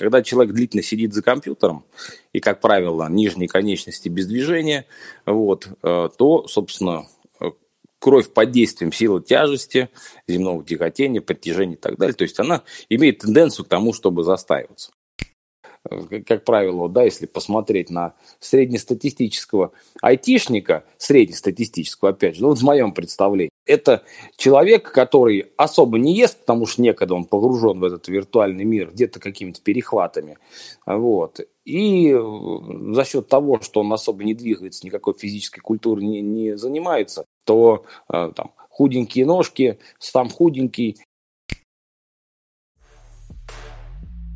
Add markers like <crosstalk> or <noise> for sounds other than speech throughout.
Когда человек длительно сидит за компьютером, и, как правило, нижние конечности без движения, вот, э, то, собственно, кровь под действием силы тяжести, земного тяготения, притяжения и так далее. То есть она имеет тенденцию к тому, чтобы застаиваться. Как правило, да, если посмотреть на среднестатистического айтишника, среднестатистического, опять же, ну, вот в моем представлении, это человек, который особо не ест, потому что некогда он погружен в этот виртуальный мир где-то какими-то перехватами. Вот. И за счет того, что он особо не двигается, никакой физической культурой не, не занимается, то э, там, худенькие ножки, сам худенький.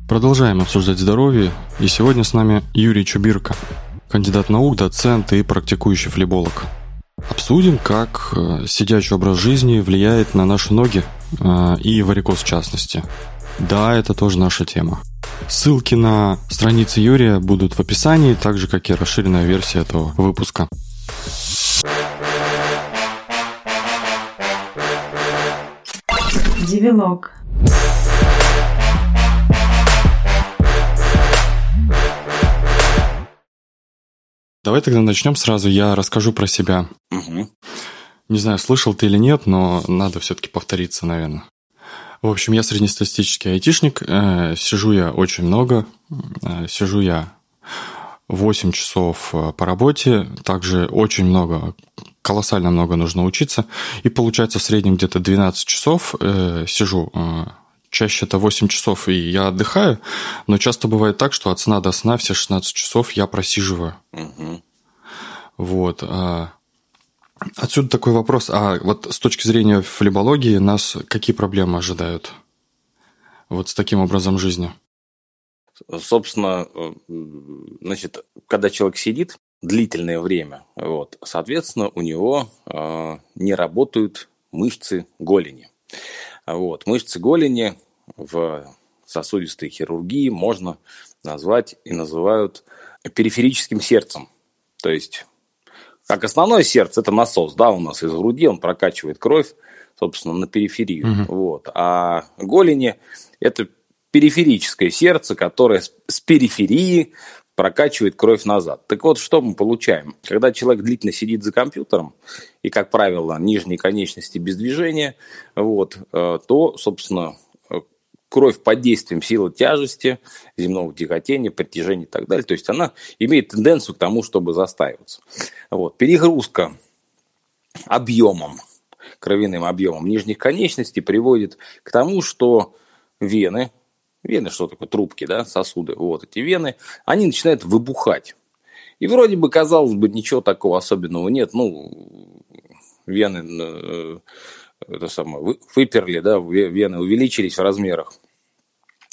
Продолжаем обсуждать здоровье, и сегодня с нами Юрий Чубирко, кандидат наук, доцент и практикующий флеболог. Обсудим, как э, сидячий образ жизни влияет на наши ноги э, и варикоз в частности. Да, это тоже наша тема. Ссылки на страницы Юрия будут в описании, так же, как и расширенная версия этого выпуска. Девилог. Давай тогда начнем сразу. Я расскажу про себя. Угу. Не знаю, слышал ты или нет, но надо все-таки повториться, наверное. В общем, я среднестатистический айтишник. Э, сижу я очень много. Э, сижу я 8 часов э, по работе. Также очень много, колоссально много нужно учиться. И получается в среднем где-то 12 часов сижу чаще это 8 часов, и я отдыхаю, но часто бывает так, что от сна до сна все 16 часов я просиживаю. Угу. Вот. А отсюда такой вопрос. А вот с точки зрения флебологии нас какие проблемы ожидают? Вот с таким образом жизни? Собственно, э, значит, когда человек сидит длительное время, вот, соответственно, у него э, не работают мышцы голени. Вот. Мышцы голени в сосудистой хирургии можно назвать и называют периферическим сердцем. То есть, как основное сердце, это насос, да, у нас из груди, он прокачивает кровь, собственно, на периферию. Угу. Вот. А голени – это периферическое сердце, которое с периферии прокачивает кровь назад. Так вот, что мы получаем? Когда человек длительно сидит за компьютером, и, как правило, нижние конечности без движения, вот, э, то, собственно, кровь под действием силы тяжести, земного тяготения, притяжения и так далее. То есть она имеет тенденцию к тому, чтобы застаиваться. Вот. Перегрузка объемом, кровяным объемом нижних конечностей приводит к тому, что вены, вены что такое, трубки, да, сосуды, вот эти вены, они начинают выбухать. И вроде бы, казалось бы, ничего такого особенного нет. Ну, вены э, это самое, выперли, да, вены увеличились в размерах.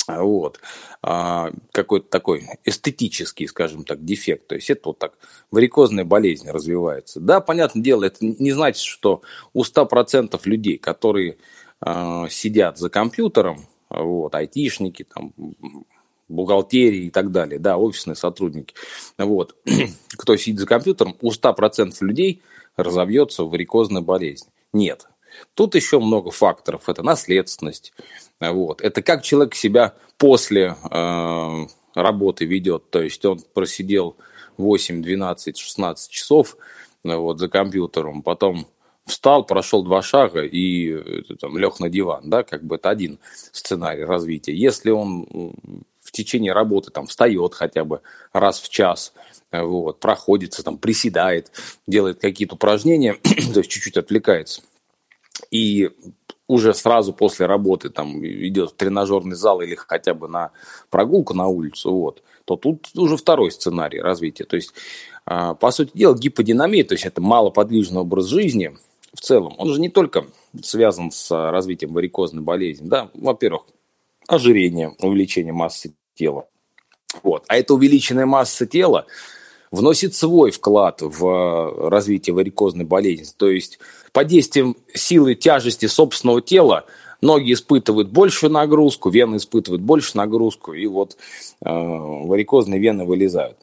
Вот. А, какой-то такой эстетический, скажем так, дефект. То есть это вот так варикозная болезнь развивается. Да, понятное дело, это не значит, что у 100% людей, которые а, сидят за компьютером, вот, айтишники, там, бухгалтерии и так далее, да, офисные сотрудники, вот, <clears throat> кто сидит за компьютером, у 100% людей разовьется варикозная болезнь. Нет, Тут еще много факторов. Это наследственность. Вот. Это как человек себя после э, работы ведет. То есть он просидел 8, 12, 16 часов э, вот, за компьютером, потом встал, прошел два шага и э, там, лег на диван. Да? Как бы это один сценарий развития. Если он в течение работы там, встает хотя бы раз в час, э, вот, проходится, там, приседает, делает какие-то упражнения, <clears throat> то есть чуть-чуть отвлекается, и уже сразу после работы там идет в тренажерный зал или хотя бы на прогулку на улицу, вот, то тут уже второй сценарий развития. То есть, а, по сути дела, гиподинамия, то есть это малоподвижный образ жизни в целом, он же не только связан с развитием варикозной болезни, да, во-первых, ожирение, увеличение массы тела, вот, а эта увеличенная масса тела вносит свой вклад в развитие варикозной болезни, то есть под действием силы тяжести собственного тела ноги испытывают большую нагрузку, вены испытывают большую нагрузку, и вот э, варикозные вены вылезают.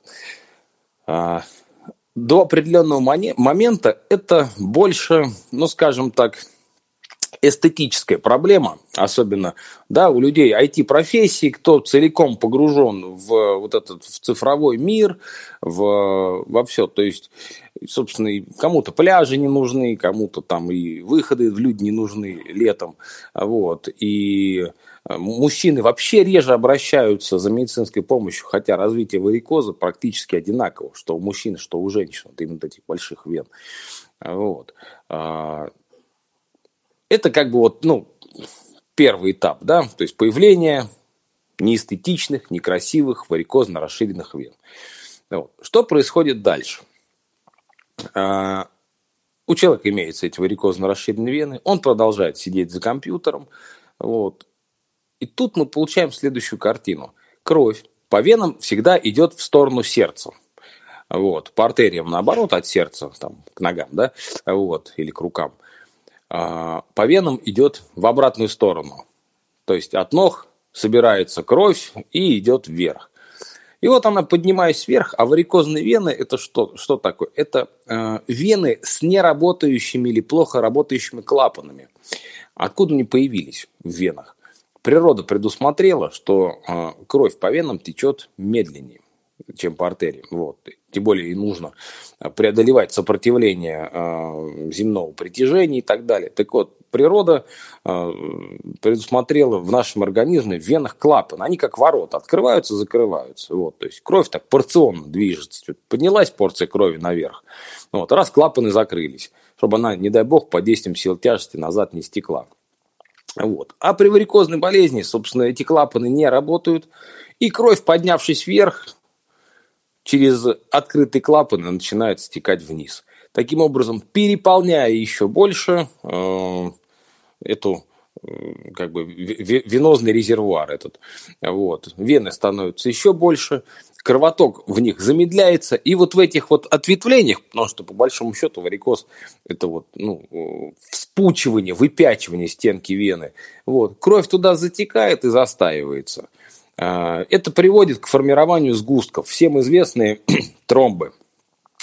До определенного момента это больше, ну скажем так, эстетическая проблема, особенно да, у людей IT-профессии, кто целиком погружен в вот этот в цифровой мир, в, во все. То есть, собственно, кому-то пляжи не нужны, кому-то там и выходы в люди не нужны летом. Вот. И мужчины вообще реже обращаются за медицинской помощью, хотя развитие варикоза практически одинаково, что у мужчин, что у женщин, вот именно этих больших вен. Вот. А, это как бы вот, ну, первый этап, да, то есть появление неэстетичных, некрасивых, варикозно расширенных вен. Вот. Что происходит дальше? А, у человека имеются эти варикозно расширенные вены, он продолжает сидеть за компьютером, вот. И тут мы получаем следующую картину. Кровь по венам всегда идет в сторону сердца. Вот. По артериям, наоборот, от сердца там, к ногам, да, вот, или к рукам. А, по венам идет в обратную сторону. То есть от ног собирается кровь и идет вверх. И вот она, поднимаясь вверх, а варикозные вены – это что, что такое? Это э, вены с неработающими или плохо работающими клапанами. Откуда они появились в венах? Природа предусмотрела, что э, кровь по венам течет медленнее чем по артериям. Вот. Тем более и нужно преодолевать сопротивление э, земного притяжения и так далее. Так вот, природа предусмотрела в нашем организме в венах клапан. Они как ворота, открываются, закрываются. Вот. То есть кровь так порционно движется. Поднялась порция крови наверх. Вот. Раз клапаны закрылись, чтобы она, не дай бог, под действием сил тяжести назад не стекла. Вот. А при варикозной болезни, собственно, эти клапаны не работают, и кровь, поднявшись вверх, через открытые клапаны начинает стекать вниз. Таким образом, переполняя еще больше э, эту э, как бы венозный резервуар этот. Вот. Вены становятся еще больше, кровоток в них замедляется, и вот в этих вот ответвлениях, потому что по большому счету варикоз это вот ну, вспучивание, выпячивание стенки вены, вот, кровь туда затекает и застаивается. А, это приводит к формированию сгустков. Всем известные <clears throat> тромбы,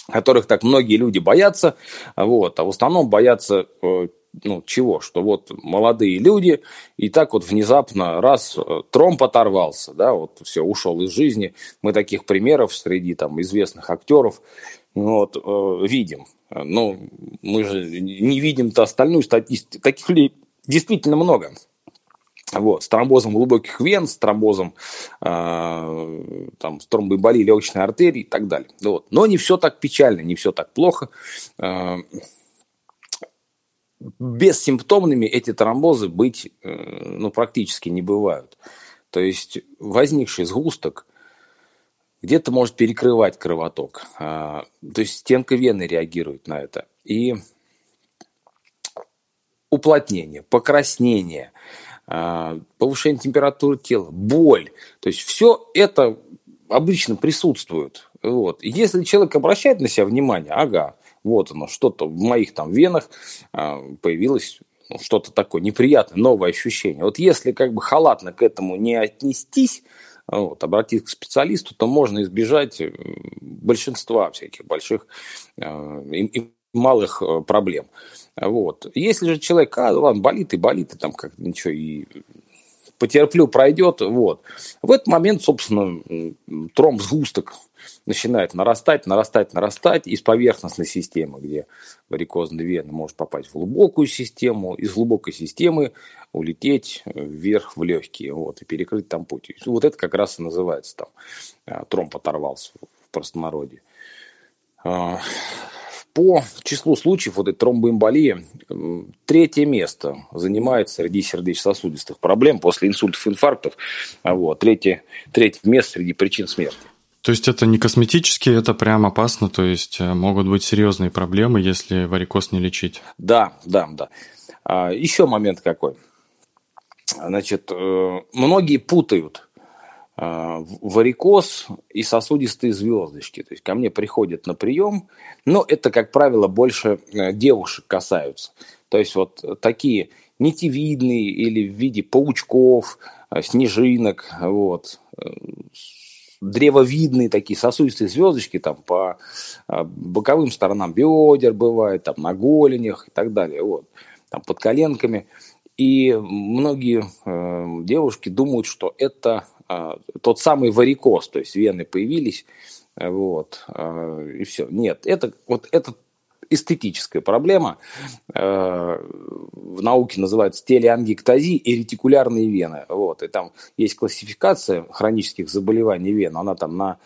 которых так многие люди боятся. Вот, а в основном боятся э, ну, чего? Что вот молодые люди, и так вот внезапно раз э, тромб оторвался, да, вот все, ушел из жизни. Мы таких примеров среди там известных актеров вот, э, видим. Но мы же не видим-то остальную статистику. Таких людей действительно много. Вот, с тромбозом глубоких вен, с тромбозом, э, там, с тромбоэмболией легочной артерии и так далее. Вот. Но не все так печально, не все так плохо. Э, бессимптомными эти тромбозы быть э, ну, практически не бывают. То есть возникший сгусток где-то может перекрывать кровоток. Э, то есть стенка вены реагирует на это. И уплотнение, покраснение – повышение температуры тела, боль. То есть все это обычно присутствует. Вот. Если человек обращает на себя внимание, ага, вот оно, что-то в моих там венах а, появилось ну, что-то такое неприятное, новое ощущение. Вот если как бы халатно к этому не отнестись, вот, обратиться к специалисту, то можно избежать э, большинства всяких больших и, и малых э, проблем. Вот. Если же человек, а, ладно, болит и болит, и там как ничего, и потерплю, пройдет, вот. В этот момент, собственно, тромб сгусток начинает нарастать, нарастать, нарастать из поверхностной системы, где варикозная вена может попасть в глубокую систему, из глубокой системы улететь вверх в легкие, вот, и перекрыть там путь. Вот это как раз и называется там а, тромб оторвался в простонародье. По числу случаев вот этой тромбоэмболии третье место занимает среди сердечно-сосудистых проблем после инсультов, инфарктов. А вот, третье, третье место среди причин смерти. То есть это не косметически, это прям опасно, то есть э, могут быть серьезные проблемы, если варикоз не лечить. Да, да, да. А, еще момент какой. Значит, э, многие путают варикоз и сосудистые звездочки. То есть ко мне приходят на прием, но это, как правило, больше э, девушек касаются. То есть вот такие нитевидные или в виде паучков, э, снежинок, вот, э, древовидные такие сосудистые звездочки там по боковым сторонам бедер бывают, там на голенях и так далее. Вот. там, под коленками. И многие э, девушки думают, что это э, тот самый варикоз, то есть вены появились, вот, э, и все. Нет, это вот этот эстетическая проблема. Э, в науке называется телеангиктазия и ретикулярные вены. Вот. И там есть классификация хронических заболеваний вен. Она там на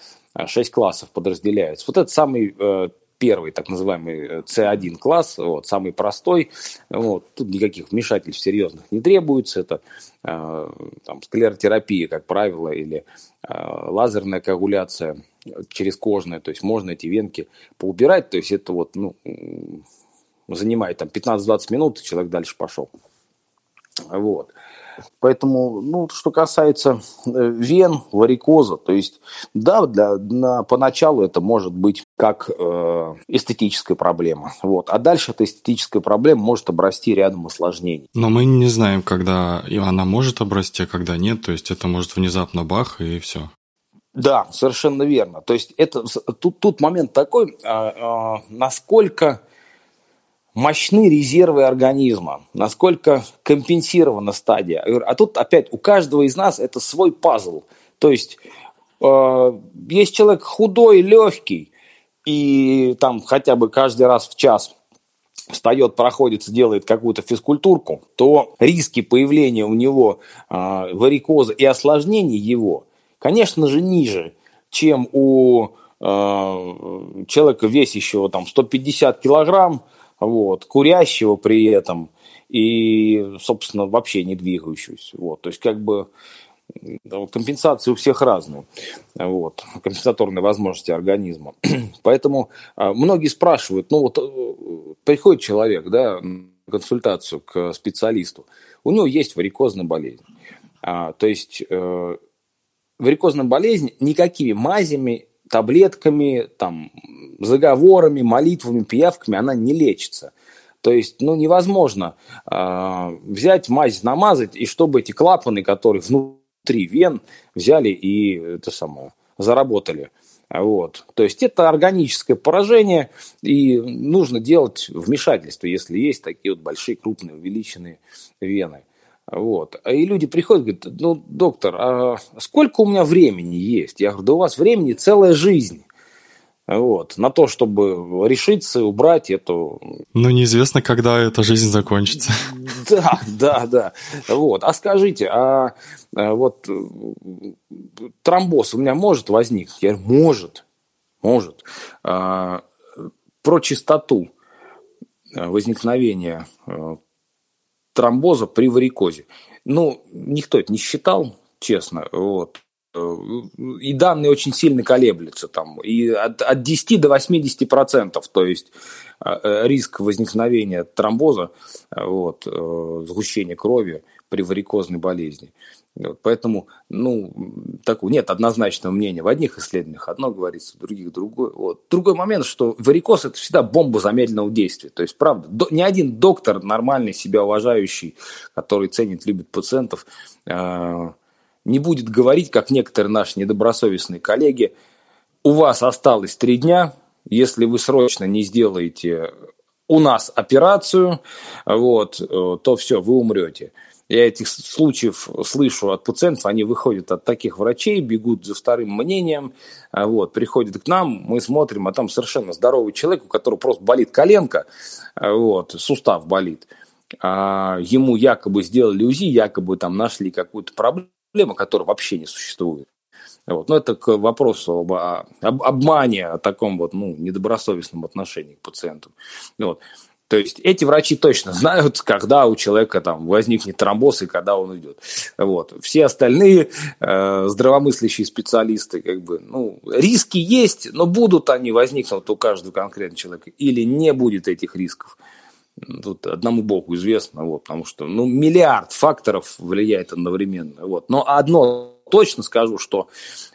6 классов подразделяется. Вот это самый э, первый так называемый C1 класс, вот, самый простой. Вот, тут никаких вмешательств серьезных не требуется. Это э, там, склеротерапия, как правило, или э, лазерная коагуляция через кожное, то есть можно эти венки поубирать, то есть это вот, ну, занимает там 15-20 минут, и человек дальше пошел. Вот. Поэтому, ну, что касается э, вен, варикоза, то есть, да, для, на, поначалу это может быть как э, эстетическая проблема. Вот. А дальше эта эстетическая проблема может обрасти рядом осложнений. Но мы не знаем, когда она может обрасти, а когда нет. То есть это может внезапно бах и все. Да, совершенно верно. То есть это тут, тут момент такой, а, а, насколько мощны резервы организма, насколько компенсирована стадия. А тут опять у каждого из нас это свой пазл. То есть э, есть человек худой, легкий, и там хотя бы каждый раз в час встает, проходится, делает какую-то физкультурку, то риски появления у него э, варикоза и осложнений его – конечно же, ниже, чем у э, человека, весящего там 150 килограмм, вот, курящего при этом и, собственно, вообще не двигающегося. Вот, то есть, как бы компенсации у всех разные, вот, компенсаторные возможности организма. <clears throat> Поэтому э, многие спрашивают, ну вот э, приходит человек, да, консультацию к специалисту, у него есть варикозная болезнь. А, то есть э, варикозная болезнь никакими мазями, таблетками, там, заговорами, молитвами, пиявками она не лечится. То есть, ну, невозможно э, взять мазь, намазать, и чтобы эти клапаны, которые внутри вен, взяли и это самое, заработали. Вот. То есть это органическое поражение, и нужно делать вмешательство, если есть такие вот большие, крупные, увеличенные вены. Вот. И люди приходят, говорят, ну, доктор, а сколько у меня времени есть? Я говорю, да у вас времени целая жизнь. Вот, на то, чтобы решиться, убрать эту... Ну, неизвестно, когда эта жизнь закончится. Да, да, да. Вот. А скажите, а, а вот тромбоз у меня может возникнуть? Я говорю, может, может. А, про частоту возникновения э, тромбоза при варикозе. Ну, никто это не считал, честно. Вот. И данные очень сильно колеблются там. И от, от 10 до 80 процентов, то есть э, риск возникновения тромбоза, вот, э, сгущения крови при варикозной болезни. Вот, поэтому, ну, такого нет однозначного мнения. В одних исследованиях одно говорится, в других другое. Вот. Другой момент, что варикоз – это всегда бомба замедленного действия. То есть, правда, до, ни один доктор нормальный, себя уважающий, который ценит, любит пациентов, э, не будет говорить, как некоторые наши недобросовестные коллеги, у вас осталось три дня, если вы срочно не сделаете у нас операцию, вот, э, то все, вы умрете. Я этих случаев слышу от пациентов, они выходят от таких врачей, бегут за вторым мнением, а вот, приходят к нам, мы смотрим, а там совершенно здоровый человек, у которого просто болит коленка, а вот, сустав болит. А ему якобы сделали УЗИ, якобы там нашли какую-то проблему, которая вообще не существует. Вот. Но это к вопросу об, об обмане, о таком вот, ну, недобросовестном отношении к пациенту. Вот. То есть эти врачи точно знают, когда у человека там возникнет тромбоз и когда он уйдет. Вот. Все остальные э, здравомыслящие специалисты, как бы, ну, риски есть, но будут они возникнут у каждого конкретного человека или не будет этих рисков. Тут одному богу известно, вот, потому что ну, миллиард факторов влияет одновременно. Вот. Но одно точно скажу, что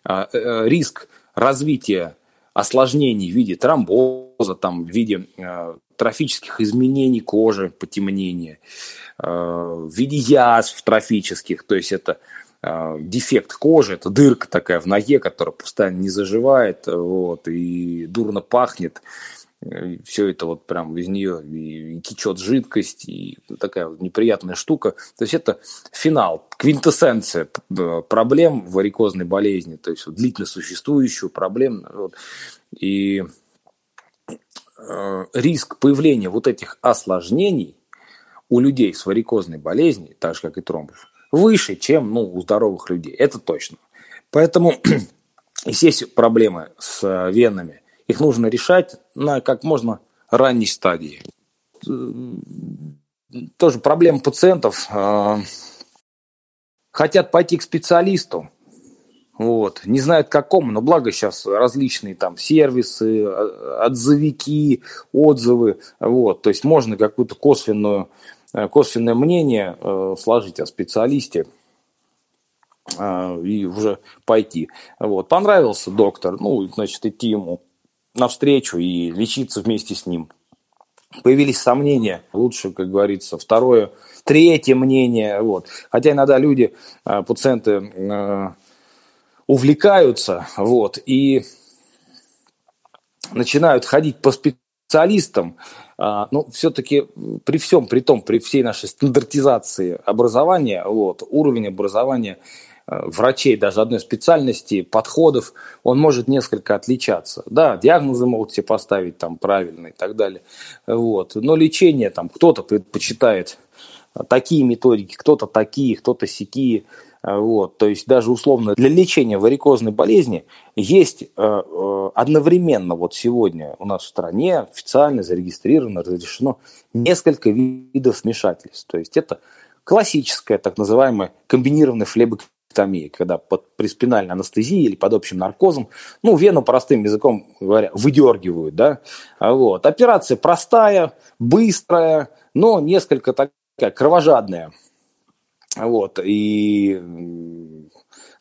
э, э, риск развития осложнений в виде тромбоза, там, в виде э, трофических изменений кожи, потемнения, э, в виде язв трофических, то есть это э, дефект кожи, это дырка такая в ноге, которая постоянно не заживает, вот, и дурно пахнет, все это вот прям из нее и, и течет жидкость, и такая вот неприятная штука. То есть это финал, квинтэссенция проблем варикозной болезни, то есть вот, длительно существующую проблем. Вот. И э, риск появления вот этих осложнений у людей с варикозной болезнью, так же как и тромбов, выше, чем ну, у здоровых людей. Это точно. Поэтому, <clears throat> если есть проблемы с венами, их нужно решать на как можно ранней стадии. Тоже проблема пациентов. А, хотят пойти к специалисту, вот. Не знают к какому, но благо сейчас различные там сервисы, а, отзывики, отзывы. Вот. То есть можно какую-то косвенную, э, косвенное мнение э, сложить о специалисте э, и уже пойти. Вот. Понравился доктор, ну, значит, идти ему навстречу и лечиться вместе с ним. Появились сомнения, лучше, как говорится, второе, третье мнение. Вот. Хотя иногда люди, э, пациенты э, увлекаются вот, и начинают ходить по специалистам, а, ну, все-таки при всем, при том, при всей нашей стандартизации образования, вот, уровень образования врачей даже одной специальности, подходов, он может несколько отличаться. Да, диагнозы могут себе поставить там правильно и так далее. Вот. Но лечение там кто-то предпочитает такие методики, кто-то такие, кто-то сякие. Вот, то есть даже условно для лечения варикозной болезни есть э, э, одновременно вот сегодня у нас в стране официально зарегистрировано, разрешено несколько видов вмешательств. То есть это классическая так называемая комбинированная флебек тромбектомии, когда под приспинальной анестезией или под общим наркозом, ну, вену простым языком говоря, выдергивают, да, а вот. Операция простая, быстрая, но несколько такая кровожадная, вот, и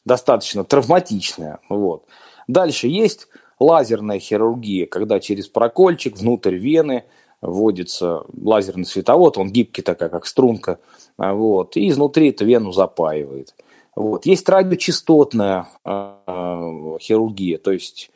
достаточно травматичная, вот. Дальше есть лазерная хирургия, когда через прокольчик внутрь вены вводится лазерный световод, он гибкий такая, как струнка, вот, и изнутри эту вену запаивает. Вот. Есть радиочастотная э, хирургия, то есть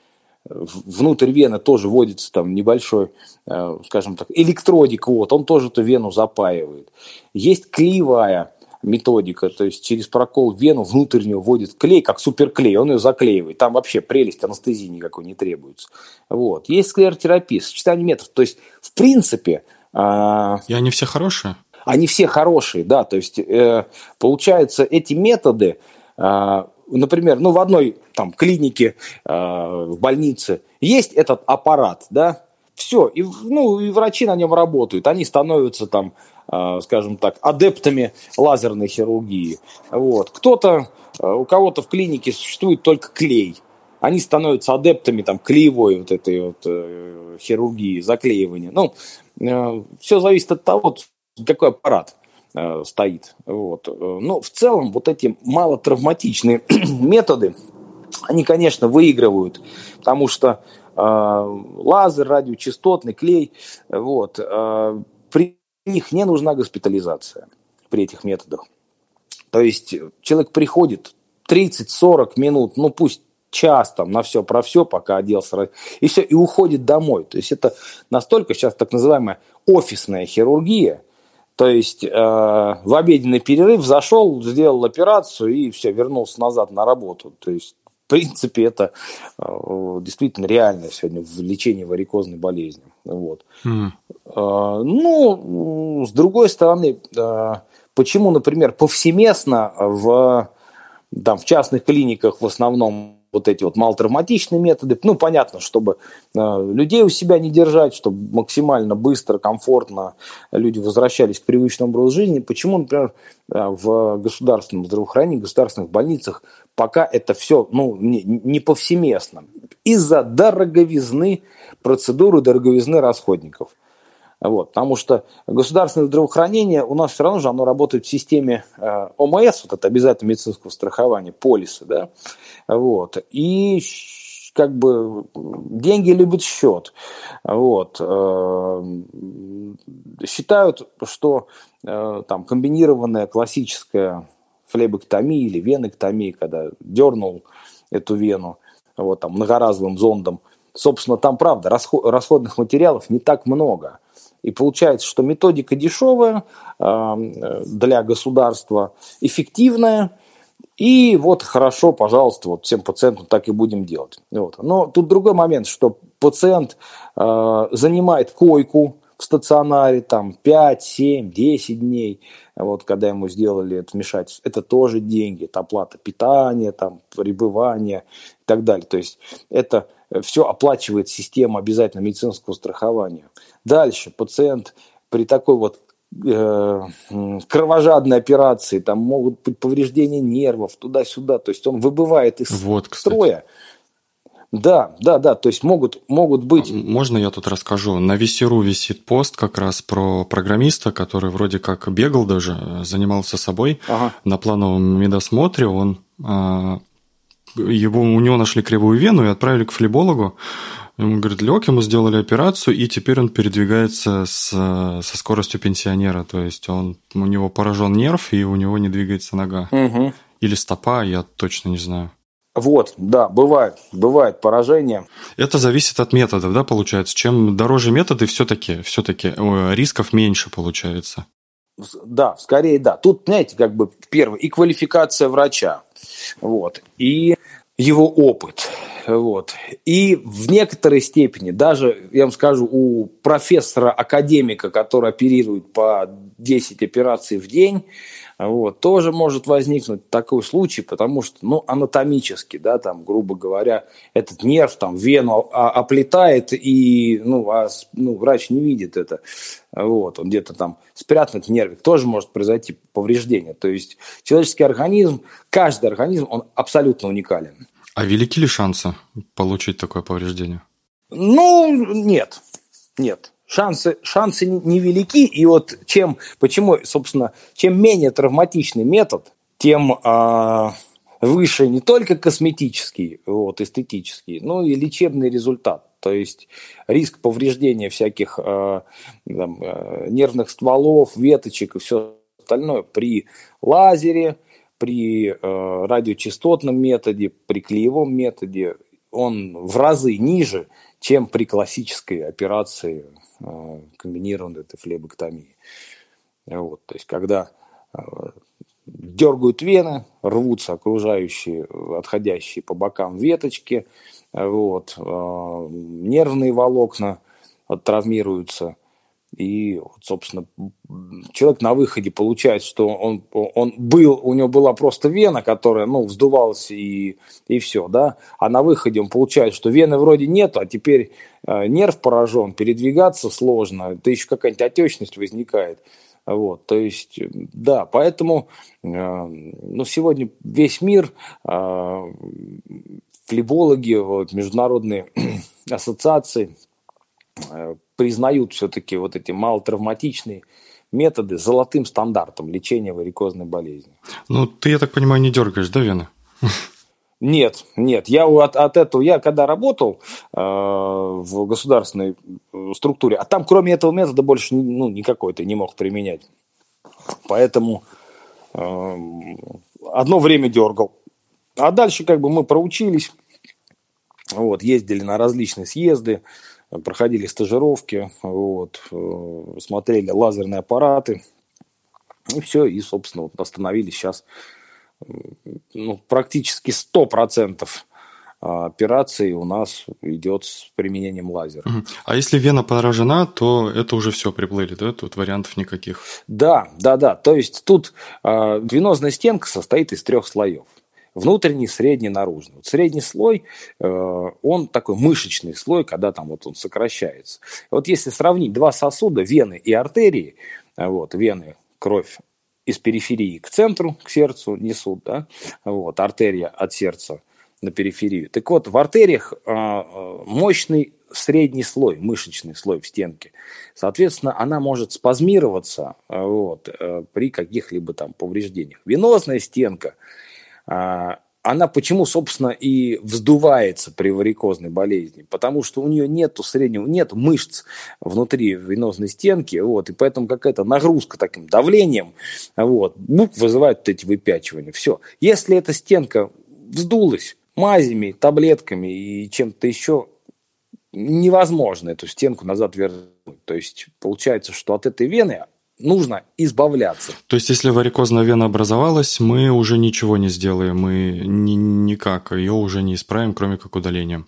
внутрь вены тоже вводится там небольшой, э, скажем так, электродик, вот, он тоже эту вену запаивает. Есть клеевая методика, то есть через прокол вену внутреннюю вводит клей, как суперклей, он ее заклеивает. Там вообще прелесть анестезии никакой не требуется. Вот. Есть склеротерапия, сочетание методов. То есть, в принципе... Э, И они все хорошие? Они все хорошие, да, то есть э, получается эти методы, э, например, ну в одной там клинике, э, в больнице есть этот аппарат, да, все, и, ну, и врачи на нем работают, они становятся там, э, скажем так, адептами лазерной хирургии, вот, кто-то, э, у кого-то в клинике существует только клей, они становятся адептами там клеевой вот этой вот э, хирургии, заклеивания. Ну, э, все зависит от того, какой аппарат э, стоит. Вот. Но в целом вот эти малотравматичные <clears throat> методы, они, конечно, выигрывают, потому что э, лазер, радиочастотный, клей, вот, э, при них не нужна госпитализация при этих методах. То есть человек приходит 30-40 минут, ну пусть час там на все про все, пока оделся, и все, и уходит домой. То есть это настолько сейчас так называемая офисная хирургия, то есть э, в обеденный перерыв зашел, сделал операцию и все, вернулся назад на работу. То есть, в принципе, это э, действительно реальное сегодня в лечении варикозной болезни. Вот. Mm. Э, ну, с другой стороны, э, почему, например, повсеместно в, там, в частных клиниках в основном вот эти вот малотравматичные методы. Ну, понятно, чтобы э, людей у себя не держать, чтобы максимально быстро, комфортно люди возвращались к привычному образу жизни. Почему, например, э, в государственном здравоохранении, в государственных больницах пока это все ну, не, не повсеместно? Из-за дороговизны процедуры, дороговизны расходников. Вот, потому что государственное здравоохранение у нас все равно же оно работает в системе э, ОМС, вот это обязательное медицинского страхования, полисы, да, вот, и как бы деньги любят счет, вот, э, считают, что э, там комбинированная классическая флебэктомия или венэктомия, когда дернул эту вену, вот там многоразовым зондом, собственно, там, правда, расходных материалов не так много. И получается, что методика дешевая для государства, эффективная, и вот хорошо, пожалуйста, вот всем пациентам так и будем делать. Вот. Но тут другой момент, что пациент э, занимает койку в стационаре там 5, 7, 10 дней, вот когда ему сделали это вмешательство, это тоже деньги, это оплата питания, там, пребывания и так далее. То есть это все оплачивает система обязательно медицинского страхования. Дальше пациент при такой вот э, кровожадной операции, там могут быть повреждения нервов, туда-сюда, то есть он выбывает из вот, строя. Да, да, да, то есть могут, могут быть... Можно я тут расскажу? На Весеру висит пост как раз про программиста, который вроде как бегал даже, занимался собой. Ага. На плановом медосмотре он... Его, у него нашли кривую вену и отправили к флебологу. Ему говорит, лег, ему сделали операцию, и теперь он передвигается с, со скоростью пенсионера. То есть он, у него поражен нерв, и у него не двигается нога. Угу. Или стопа, я точно не знаю. Вот, да, бывает, бывает поражение. Это зависит от методов, да, получается. Чем дороже методы, все-таки, все-таки рисков меньше получается. Да, скорее да. Тут, знаете, как бы первое, и квалификация врача, вот, и его опыт. Вот. И в некоторой степени, даже, я вам скажу, у профессора-академика, который оперирует по 10 операций в день, вот, тоже может возникнуть такой случай, потому что, ну, анатомически, да, там, грубо говоря, этот нерв, там, вену оплетает, и, ну, а, ну, врач не видит это, вот, он где-то там спрятан, нервик, тоже может произойти повреждение. То есть человеческий организм, каждый организм, он абсолютно уникален. А велики ли шансы получить такое повреждение? Ну, нет. Нет. Шансы, шансы невелики. И вот чем, почему, собственно, чем менее травматичный метод, тем а, выше не только косметический, вот, эстетический, но и лечебный результат. То есть риск повреждения всяких э, там, э, нервных стволов, веточек и все остальное при лазере, при э, радиочастотном методе, при клеевом методе он в разы ниже, чем при классической операции э, комбинированной флебэктомии. Вот, то есть, когда э, дергают вены, рвутся окружающие, отходящие по бокам веточки, вот, э, нервные волокна травмируются – и, вот, собственно, человек на выходе получает, что он, он был, у него была просто вена, которая, ну, вздувалась и, и все, да. А на выходе он получает, что вены вроде нет, а теперь э, нерв поражен, передвигаться сложно, это еще какая-нибудь отечность возникает. Вот, то есть, да, поэтому, э, ну, сегодня весь мир, э, флебологи, вот, международные <clears throat> ассоциации, признают все-таки вот эти малотравматичные методы золотым стандартом лечения варикозной болезни. Ну, ты, я так понимаю, не дергаешь, да, вены? Нет, нет. Я от, от этого, я когда работал э, в государственной э, структуре, а там кроме этого метода больше ну, никакой ты не мог применять. Поэтому э, одно время дергал. А дальше как бы мы проучились, вот, ездили на различные съезды, проходили стажировки, вот, э, смотрели лазерные аппараты, и все, и, собственно, вот остановились сейчас ну, практически 100% операций у нас идет с применением лазера. А если вена поражена, то это уже все приплыли, да? Тут вариантов никаких. Да, да, да. То есть тут э, венозная стенка состоит из трех слоев внутренний, средний, наружный. Вот средний слой, э, он такой мышечный слой, когда там вот он сокращается. Вот если сравнить два сосуда, вены и артерии, э, вот, вены, кровь из периферии к центру, к сердцу несут, да, вот, артерия от сердца на периферию. Так вот, в артериях э, мощный средний слой, мышечный слой в стенке. Соответственно, она может спазмироваться вот, при каких-либо там повреждениях. Венозная стенка – она почему, собственно, и вздувается при варикозной болезни? Потому что у нее нету среднего, нет мышц внутри венозной стенки, вот, и поэтому какая-то нагрузка таким давлением, вот, бук вызывает вот эти выпячивания. Все. Если эта стенка вздулась мазями, таблетками и чем-то еще, невозможно эту стенку назад вернуть. То есть получается, что от этой вены нужно избавляться. То есть, если варикозная вена образовалась, мы уже ничего не сделаем, мы ни, никак ее уже не исправим, кроме как удалением.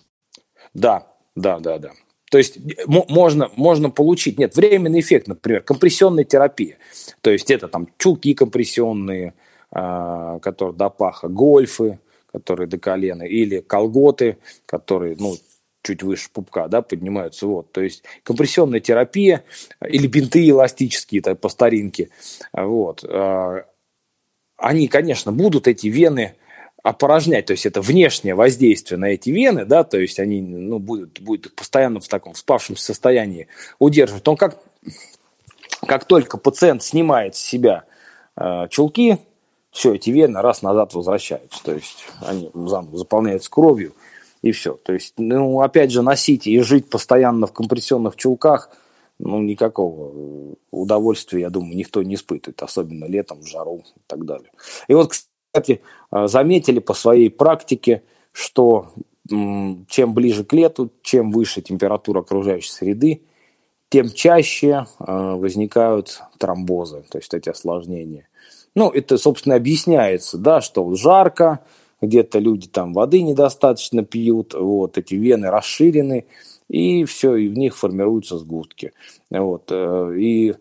Да, да, да, да. То есть можно, можно получить, нет, временный эффект, например, компрессионная терапия. То есть это там чулки компрессионные, э, которые до паха, гольфы, которые до колена, или колготы, которые, ну, чуть выше пупка, да, поднимаются. Вот. То есть компрессионная терапия или бинты эластические так, по старинке. Вот. А, они, конечно, будут эти вены опорожнять, то есть это внешнее воздействие на эти вены, да, то есть они ну, будут, будут постоянно в таком спавшем состоянии удерживать. Но как, как только пациент снимает с себя э, чулки, все, эти вены раз назад возвращаются, то есть они заполняются кровью, и все. То есть, ну, опять же, носить и жить постоянно в компрессионных чулках, ну, никакого удовольствия, я думаю, никто не испытывает, особенно летом, в жару и так далее. И вот, кстати, а, заметили по своей практике, что чем ближе к лету, чем выше температура окружающей среды, тем чаще а, возникают тромбозы, то есть эти осложнения. Ну, это, собственно, объясняется, да, что жарко, где-то люди там воды недостаточно пьют, вот, эти вены расширены, и все, и в них формируются сгустки. Вот, э, и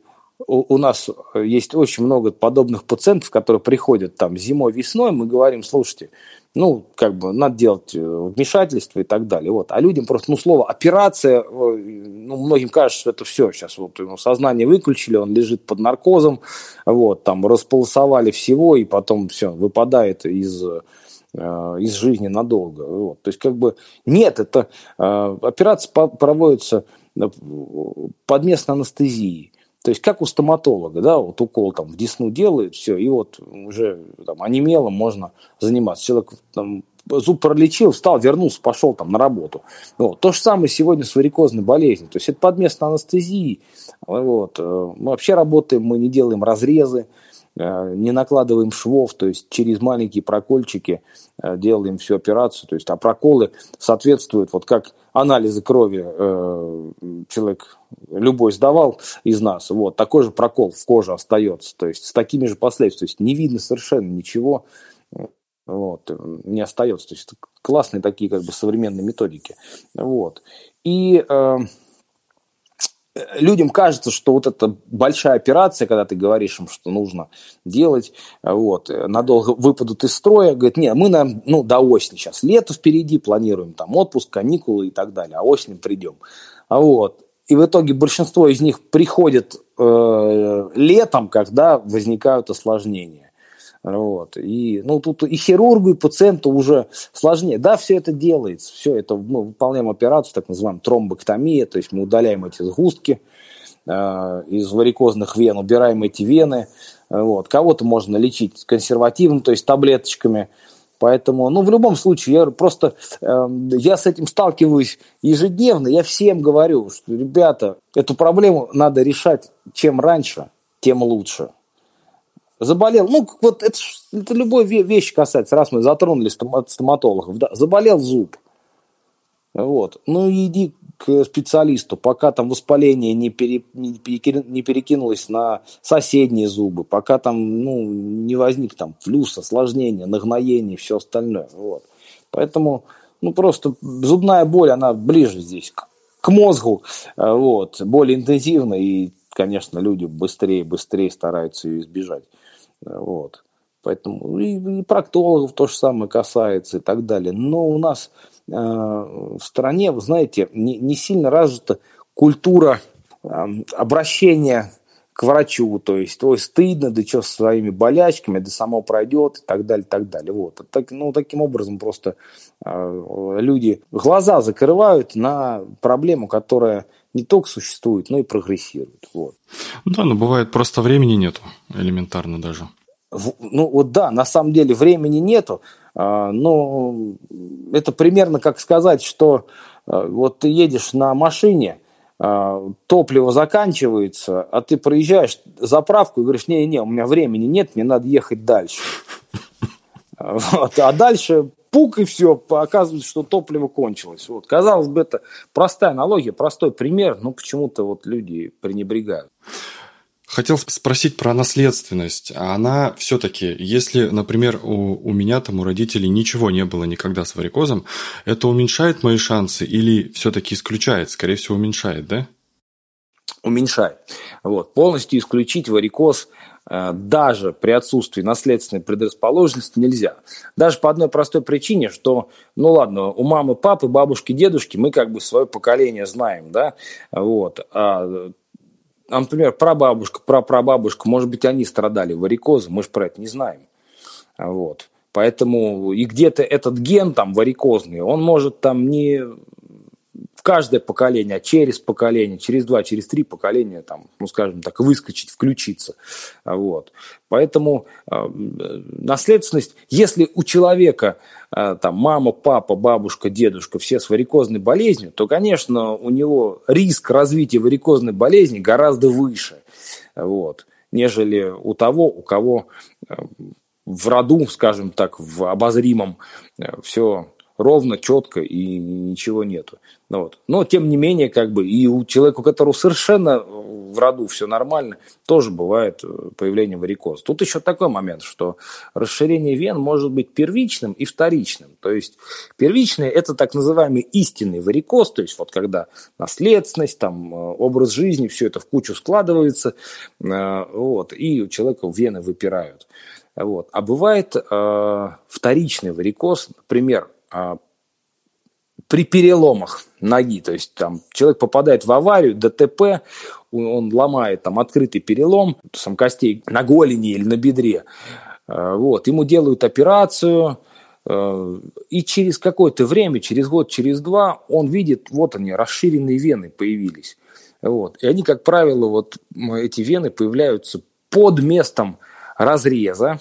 у, нас есть очень много подобных пациентов, которые приходят там зимой, весной, мы говорим, слушайте, ну, как бы, надо делать э, вмешательство и так далее. Вот. А людям просто, ну, слово операция, ну, многим кажется, что это все, сейчас вот ему сознание выключили, он лежит под наркозом, вот, там, располосовали всего, и потом все, выпадает из Э, из жизни надолго. Вот. То есть как бы нет, это э, операция проводится э, под местной анестезией. То есть как у стоматолога, да, вот укол там в десну делают, все, и вот уже там онемело можно заниматься. Человек там зуб пролечил, встал, вернулся, пошел там на работу. Вот. То же самое сегодня с варикозной болезнью. То есть это под местной анестезией. Вот. Мы вообще работаем, мы не делаем разрезы, Э, не накладываем швов, то есть через маленькие прокольчики э, делаем всю операцию. То есть, а проколы соответствуют, вот как анализы крови э, человек любой сдавал из нас, вот, такой же прокол в коже остается, то есть с такими же последствиями, то есть не видно совершенно ничего, вот, не остается. То есть классные такие как бы современные методики. Вот. И э, людям кажется, что вот эта большая операция, когда ты говоришь им, что нужно делать, вот, надолго выпадут из строя, говорят, нет, мы нам, ну, до осени сейчас, лето впереди, планируем там отпуск, каникулы и так далее, а осенью придем. А вот, и в итоге большинство из них приходит э, летом, когда возникают осложнения. Вот. И, ну, тут и хирургу, и пациенту уже сложнее. Да, все это делается, все это, мы выполняем операцию, так называемую тромбоктомия, то есть мы удаляем эти сгустки э, из варикозных вен, убираем эти вены. Вот. Кого-то можно лечить консервативно, то есть таблеточками. Поэтому, ну, в любом случае, я просто, э, я с этим сталкиваюсь ежедневно, я всем говорю, что, ребята, эту проблему надо решать чем раньше, тем лучше заболел, ну, вот это, это любой вещь касается, раз мы затронули стоматологов, да, заболел зуб, вот, ну, иди к специалисту, пока там воспаление не, пере, не, перекинулось на соседние зубы, пока там, ну, не возник там флюс, осложнение, нагноение, все остальное, вот. Поэтому, ну, просто зубная боль, она ближе здесь к, к мозгу, вот, более интенсивно, и, конечно, люди быстрее, быстрее стараются ее избежать. Вот. Поэтому и, и проктологов то же самое касается и так далее. Но у нас э, в стране, вы знаете, не, не сильно развита культура э, обращения к врачу, то есть, ой, стыдно, да что с своими болячками, да само пройдет и так далее, и так далее. Вот. Так, ну, таким образом просто э, люди глаза закрывают на проблему, которая не только существует, но и прогрессирует. Вот. Да, но бывает просто времени нету, элементарно даже. Ну вот да, на самом деле времени нету, а, но это примерно как сказать, что а, вот ты едешь на машине, а, топливо заканчивается, а ты проезжаешь заправку и говоришь, не-не, у меня времени нет, мне надо ехать дальше. <laughs> Вот. А дальше пук и все, оказывается, что топливо кончилось. Вот. Казалось бы, это простая аналогия, простой пример, но почему-то вот люди пренебрегают. Хотел спросить про наследственность. А она все-таки, если, например, у, у меня там, у родителей ничего не было никогда с варикозом, это уменьшает мои шансы или все-таки исключает? Скорее всего, уменьшает, да? Уменьшает. Вот. Полностью исключить варикоз даже при отсутствии наследственной предрасположенности нельзя. Даже по одной простой причине, что, ну ладно, у мамы, папы, бабушки, дедушки мы как бы свое поколение знаем, да, вот, а а, например, прабабушка, прапрабабушка, может быть, они страдали варикозом, мы же про это не знаем. Вот. Поэтому и где-то этот ген там варикозный, он может там не в каждое поколение, а через поколение, через два, через три поколения, там, ну, скажем так, выскочить, включиться. Вот. Поэтому э, наследственность, если у человека э, там мама, папа, бабушка, дедушка все с варикозной болезнью, то, конечно, у него риск развития варикозной болезни гораздо выше, вот, нежели у того, у кого э, в роду, скажем так, в обозримом э, все ровно, четко и ничего нету. Ну, вот. Но, тем не менее, как бы и у человека, у которого совершенно в роду все нормально, тоже бывает э, появление варикоза. Тут еще такой момент, что расширение вен может быть первичным и вторичным. То есть первичное – это так называемый истинный варикоз, то есть вот когда наследственность, там, э, образ жизни, все это в кучу складывается, э, вот, и у человека вены выпирают. Вот. А бывает э, вторичный варикоз, например, а, при переломах ноги, то есть там человек попадает в аварию, ДТП, он ломает там открытый перелом сам костей на голени или на бедре, а, вот, ему делают операцию, а, и через какое-то время, через год, через два, он видит, вот они, расширенные вены появились. Вот. И они, как правило, вот эти вены появляются под местом разреза,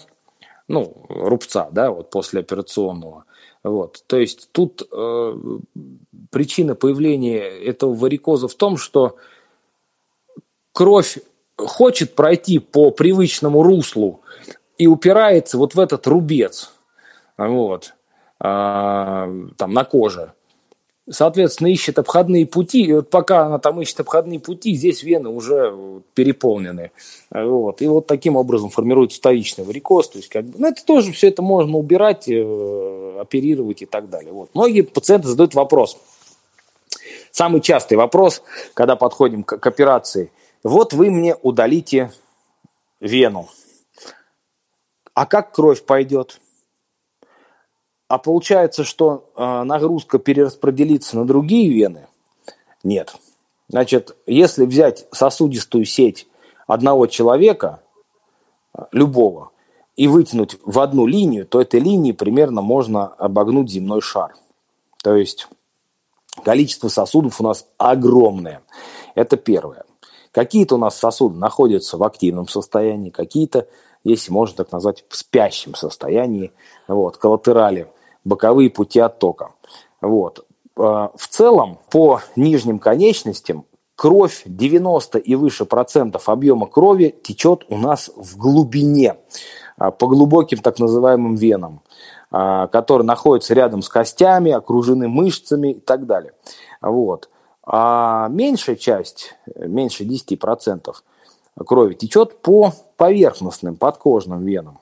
ну, рубца, да, вот после операционного. Вот. То есть тут э, причина появления этого варикоза в том, что кровь хочет пройти по привычному руслу и упирается вот в этот рубец, вот, а, там на коже соответственно, ищет обходные пути, и вот пока она там ищет обходные пути, здесь вены уже переполнены. Вот. И вот таким образом формируется вторичный варикоз. То есть, как бы, ну, это тоже все это можно убирать, э, оперировать и так далее. Вот. Многие пациенты задают вопрос. Самый частый вопрос, когда подходим к, к операции. Вот вы мне удалите вену. А как кровь пойдет? А получается, что э, нагрузка перераспределится на другие вены? Нет. Значит, если взять сосудистую сеть одного человека, любого, и вытянуть в одну линию, то этой линии примерно можно обогнуть земной шар. То есть количество сосудов у нас огромное. Это первое. Какие-то у нас сосуды находятся в активном состоянии, какие-то, если можно так назвать, в спящем состоянии, вот, коллатерали боковые пути оттока. Вот. А, в целом, по нижним конечностям кровь 90 и выше процентов объема крови течет у нас в глубине, а, по глубоким так называемым венам, а, которые находятся рядом с костями, окружены мышцами и так далее. Вот. А меньшая часть, меньше 10% крови течет по поверхностным подкожным венам.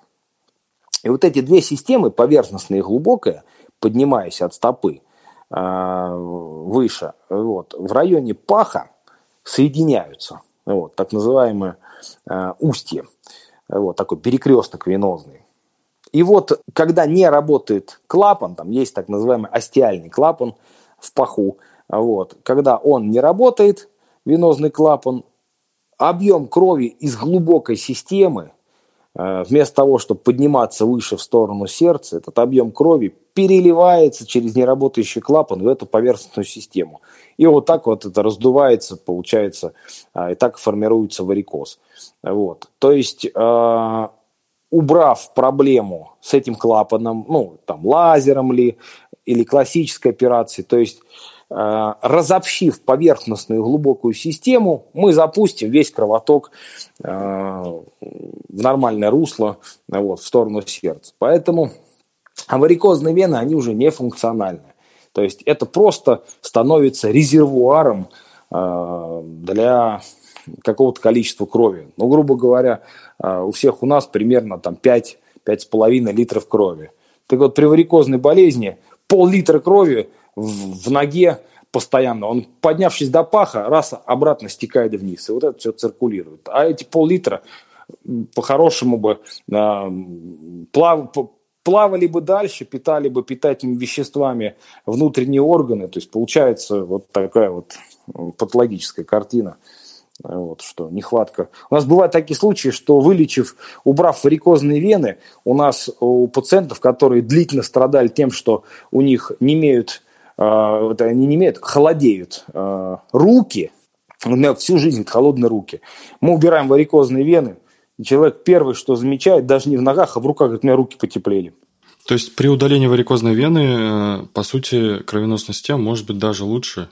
И вот эти две системы, поверхностная и глубокая, поднимаясь от стопы э, выше, вот, в районе паха соединяются, вот, так называемое э, устье, вот, такой перекресток венозный. И вот, когда не работает клапан, там есть так называемый остеальный клапан в паху, вот, когда он не работает, венозный клапан, объем крови из глубокой системы вместо того, чтобы подниматься выше в сторону сердца, этот объем крови переливается через неработающий клапан в эту поверхностную систему. И вот так вот это раздувается, получается, а, и так формируется варикоз. Вот. То есть, э, убрав проблему с этим клапаном, ну, там, лазером ли, или классической операцией, то есть Э, разобщив поверхностную глубокую систему, мы запустим весь кровоток э, в нормальное русло вот, в сторону сердца. Поэтому варикозные вены, они уже не функциональны. То есть это просто становится резервуаром э, для какого-то количества крови. Ну, грубо говоря, э, у всех у нас примерно там 5-5,5 литров крови. Так вот, при варикозной болезни пол-литра крови в, в ноге постоянно. Он, поднявшись до паха, раз обратно стекает вниз. И вот это все циркулирует. А эти пол-литра по-хорошему бы э, плав, плавали бы дальше, питали бы питательными веществами внутренние органы. То есть получается вот такая вот патологическая картина. Вот, что нехватка. У нас бывают такие случаи, что вылечив, убрав варикозные вены, у нас у пациентов, которые длительно страдали тем, что у них не имеют, э, они не имеют, холодеют э, руки, у меня всю жизнь холодные руки. Мы убираем варикозные вены, и человек первый, что замечает, даже не в ногах, а в руках, говорит, у меня руки потеплели. То есть при удалении варикозной вены, э, по сути, кровеносная система может быть даже лучше,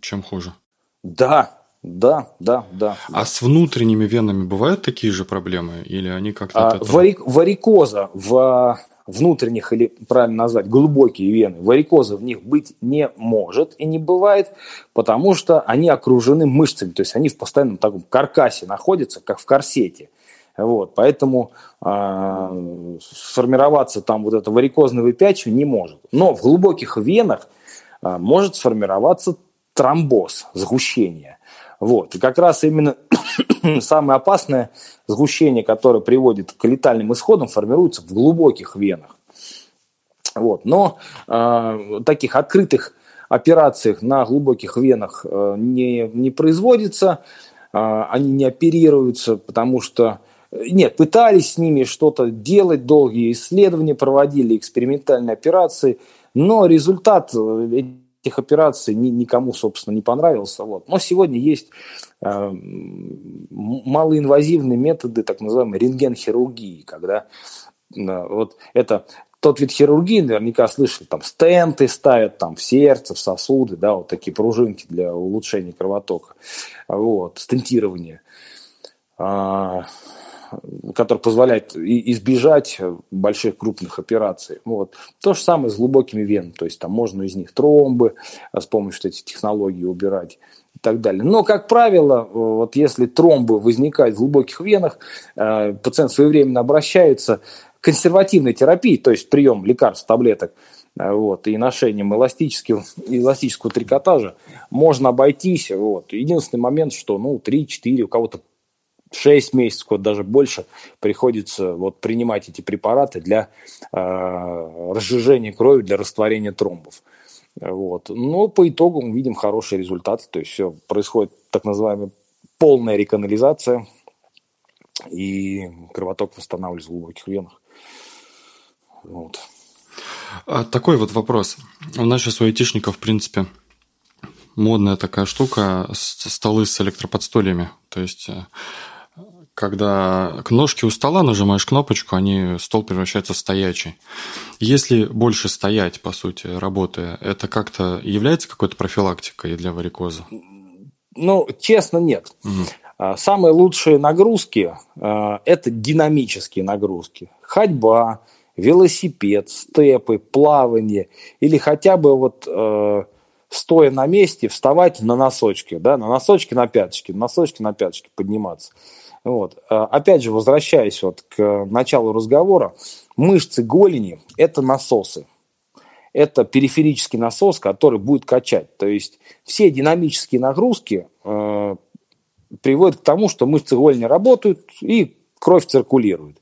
чем хуже. Да, да, да, да. А с внутренними венами бывают такие же проблемы? Или они как-то... А, этого... варик, варикоза в внутренних, или правильно назвать, глубокие вены, варикоза в них быть не может и не бывает, потому что они окружены мышцами, то есть они в постоянном таком каркасе находятся, как в корсете. Вот, поэтому э, сформироваться там вот это варикозное выпячивание не может. Но в глубоких венах э, может сформироваться тромбоз, сгущение. Вот. И как раз именно <clears throat> самое опасное сгущение, которое приводит к летальным исходам, формируется в глубоких венах. Вот. Но э, таких открытых операциях на глубоких венах э, не, не производится, э, они не оперируются, потому что нет, пытались с ними что-то делать, долгие исследования проводили, экспериментальные операции, но результат этих операций ни, никому, собственно, не понравился. Вот. Но сегодня есть э, малоинвазивные методы, так называемой рентген-хирургии, когда э, вот это тот вид хирургии, наверняка слышали, там стенты ставят там в сердце, в сосуды, да, вот такие пружинки для улучшения кровотока, вот, стентирование. А, который позволяет избежать больших крупных операций. Вот. То же самое с глубокими венами, то есть там можно из них тромбы а, с помощью этих технологий убирать и так далее. Но, как правило, вот если тромбы возникают в глубоких венах, э, пациент своевременно обращается к консервативной терапии, то есть прием лекарств, таблеток, э, вот, и ношением эластического, эластического трикотажа можно обойтись. Вот. Единственный момент, что ну, 3-4, у кого-то 6 месяцев, вот даже больше, приходится вот принимать эти препараты для э, разжижения крови, для растворения тромбов. Вот. Но по итогу мы видим хорошие результаты, то есть все происходит так называемая полная реканализация, и кровоток восстанавливается в глубоких венах. Вот. А такой вот вопрос. У нас сейчас у айтишников, в принципе, модная такая штука столы с электроподстольями. То есть э, когда к ножке у стола нажимаешь кнопочку, они, стол превращается в стоячий. Если больше стоять, по сути, работая, это как-то является какой-то профилактикой для варикоза? Ну, честно, нет. Угу. Самые лучшие нагрузки а, – это динамические нагрузки. Ходьба, велосипед, степы, плавание или хотя бы вот э, стоя на месте вставать на носочки, да, на носочки на пяточки, на носочки на пяточки подниматься. Вот. А, опять же, возвращаясь вот к началу разговора, мышцы голени – это насосы. Это периферический насос, который будет качать. То есть все динамические нагрузки э, приводят к тому, что мышцы голени работают и кровь циркулирует.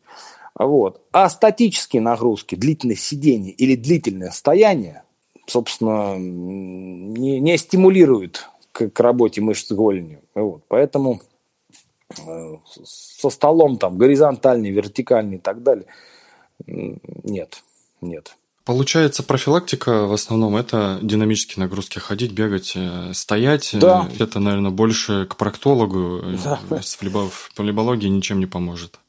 Вот. А статические нагрузки, длительное сидение или длительное стояние, собственно, не, не стимулируют к, к работе мышц голени. Вот. Поэтому со столом там горизонтальный, вертикальный и так далее. Нет, нет. Получается, профилактика в основном это динамические нагрузки, ходить, бегать, э, стоять. Да. Это, наверное, больше к проктологу. Да. В полибологии ничем не поможет.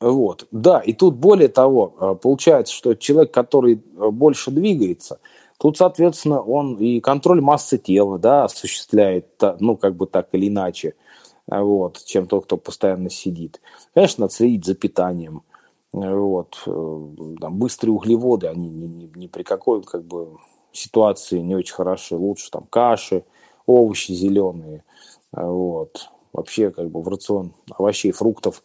Вот, да, и тут более того, э, получается, что человек, который больше двигается, тут, соответственно, он и контроль массы тела, да, осуществляет, ну, как бы так или иначе. Вот, чем тот, кто постоянно сидит. Конечно, надо следить за питанием. Вот. Там, быстрые углеводы, они ни, ни, ни при какой как бы, ситуации не очень хороши. Лучше там каши, овощи зеленые. Вот. Вообще как бы в рацион овощей, фруктов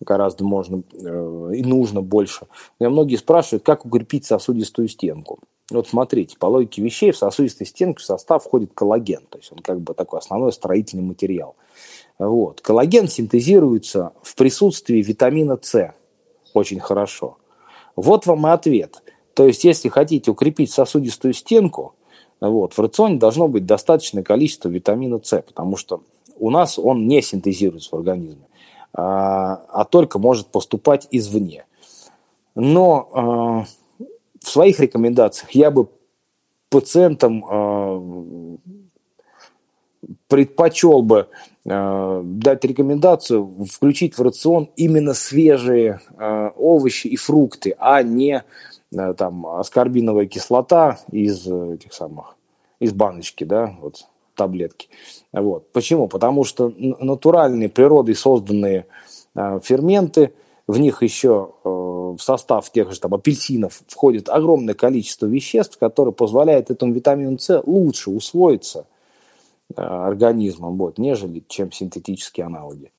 гораздо можно э, и нужно больше. Меня многие спрашивают, как укрепить сосудистую стенку. Вот смотрите, по логике вещей в сосудистой стенке в состав входит коллаген, то есть он как бы такой основной строительный материал. Вот. Коллаген синтезируется в присутствии витамина С. Очень хорошо. Вот вам и ответ. То есть, если хотите укрепить сосудистую стенку, вот, в рационе должно быть достаточное количество витамина С, потому что у нас он не синтезируется в организме, а, а только может поступать извне. Но а, в своих рекомендациях я бы пациентам а, предпочел бы э, дать рекомендацию включить в рацион именно свежие э, овощи и фрукты, а не э, там аскорбиновая кислота из этих самых из баночки, да, вот таблетки. Вот. Почему? Потому что натуральные природой созданные э, ферменты, в них еще э, в состав тех же там апельсинов входит огромное количество веществ, которые позволяют этому витамину С лучше усвоиться Э, организмом, вот, нежели чем синтетические аналоги.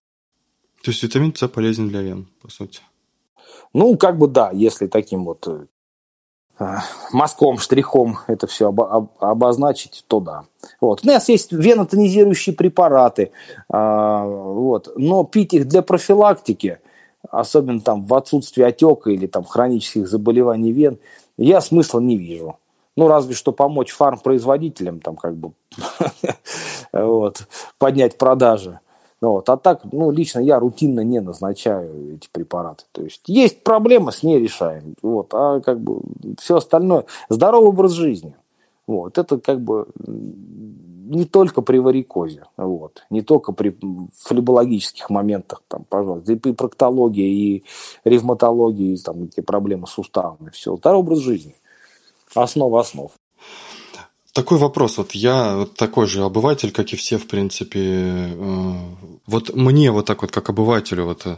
То есть витамин С полезен для вен, по сути? Ну, как бы да, если таким вот э, э мазком, штрихом это все об, об, обозначить, то да. Вот. У нас есть венотонизирующие препараты, э, вот, но пить их для профилактики, особенно там в отсутствии отека или там хронических заболеваний вен, я смысла не вижу. Ну, разве что помочь фармпроизводителям, там, как бы, <laughs> вот, поднять продажи. Ну вот. А так, ну, лично я рутинно не назначаю эти препараты. То есть есть проблема, с ней решаем. Вот. А как бы все остальное, здоровый образ жизни. Вот. Это как бы не только при варикозе, вот. не только при флебологических моментах, там, пожалуйста, и при проктологии, и ревматологии, и там, эти проблемы с суставами, все. Здоровый образ жизни основа основ. Такой вопрос. Вот я такой же обыватель, как и все, в принципе. Э, вот мне вот так вот, как обывателю, вот э,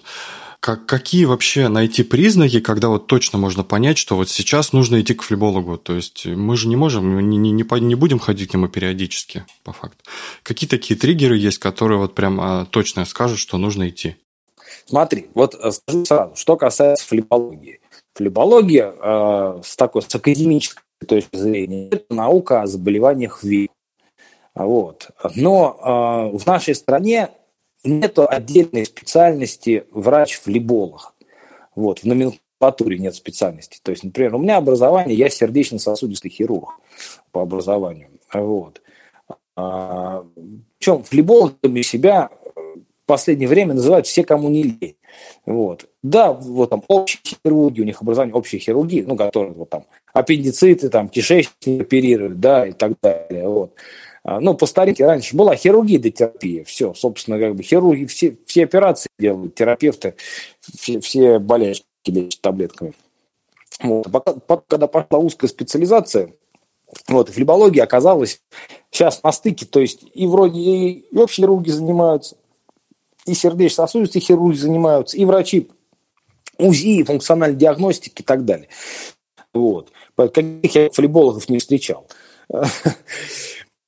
как, какие вообще найти признаки, когда вот точно можно понять, что вот сейчас нужно идти к флебологу? То есть мы же не можем, не, не, не, не будем ходить к нему периодически, по факту. Какие такие триггеры есть, которые вот прям а, точно скажут, что нужно идти? Смотри, вот э, скажу сразу, что касается флебологии. Флебология э, с такой с академической точки зрения это наука о заболеваниях ВИЧ. Вот. Но э, в нашей стране нет отдельной специальности врач-флеболог. Вот, в номенклатуре нет специальности. То есть, например, у меня образование, я сердечно-сосудистый хирург по образованию. Вот. А, причем флебологами себя в последнее время называют все, кому не лень. Вот. Да, вот там общие хирурги, у них образование общей хирургии, ну, которые вот там аппендициты, там, кишечник оперируют, да, и так далее. Вот. А, ну, по старинке раньше была хирургия до терапии, все, собственно, как бы хирурги все, все операции делают, терапевты все, все болячки лечат таблетками. Вот. Пока, пока, когда пошла узкая специализация, вот, флебология оказалась сейчас на стыке, то есть и вроде и, и общие хирурги занимаются, и сердечно-сосудистые хирурги занимаются, и врачи УЗИ, функциональной диагностики и так далее. Вот. Каких я флебологов не встречал. <laughs>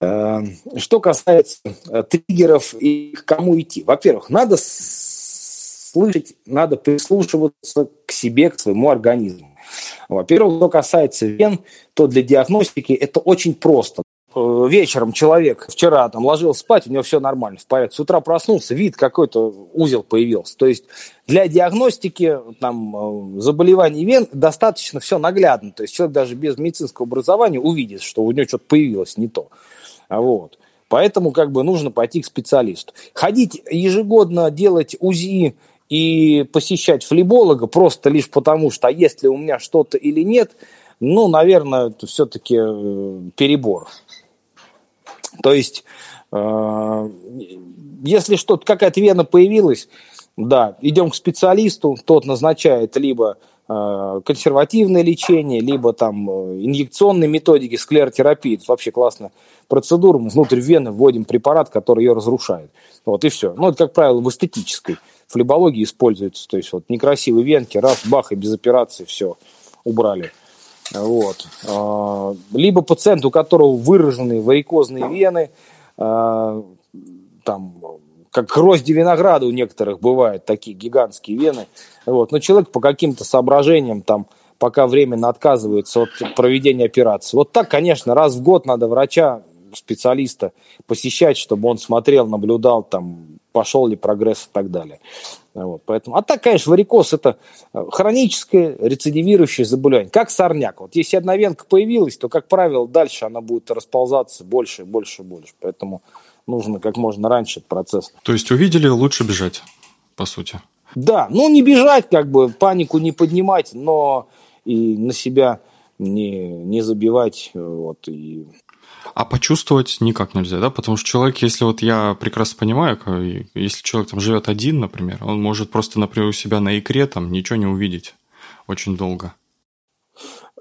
Э, что касается э, триггеров и к кому идти. Во-первых, надо слышать, надо прислушиваться к себе, к своему организму. Во-первых, что касается вен, то для диагностики это очень просто. Э, вечером человек вчера там ложился спать, у него все нормально, в порядке. С утра проснулся, вид какой-то узел появился. То есть для диагностики там, э, заболеваний вен достаточно все наглядно. То есть человек даже без медицинского образования увидит, что у него что-то появилось не то. Вот. Поэтому как бы нужно пойти к специалисту. Ходить ежегодно делать УЗИ и посещать флеболога просто лишь потому, что а есть ли у меня что-то или нет, ну, наверное, это все-таки э, перебор. То есть, э, если что-то, какая-то вена появилась, да, идем к специалисту, тот назначает либо э, консервативное лечение, либо там э, инъекционные методики, склеротерапии. Это вообще классно процедура. Мы внутрь вены вводим препарат, который ее разрушает. Вот и все. Ну, это, как правило, в эстетической флебологии используется. То есть вот некрасивые венки, раз, бах, и без операции все убрали. Вот. А, либо пациент, у которого выраженные варикозные вены, а, там, как грозди винограда у некоторых бывают такие гигантские вены. Вот. Но человек по каким-то соображениям там пока временно отказывается от проведения операции. Вот так, конечно, раз в год надо врача, специалиста посещать, чтобы он смотрел, наблюдал, там, пошел ли прогресс и так далее. Вот, поэтому, а так, конечно, варикоз – это э, хроническое рецидивирующее заболевание, как сорняк. Вот если одна венка появилась, то, как правило, дальше она будет расползаться больше, больше, больше. Поэтому нужно как можно раньше этот процесс. То есть увидели, лучше бежать, по сути. Да, ну не бежать, как бы панику не поднимать, но и на себя не, не забивать. Вот, и... А почувствовать никак нельзя, да? Потому что человек, если вот я прекрасно понимаю, если человек там живет один, например, он может просто, например, у себя на икре там ничего не увидеть очень долго.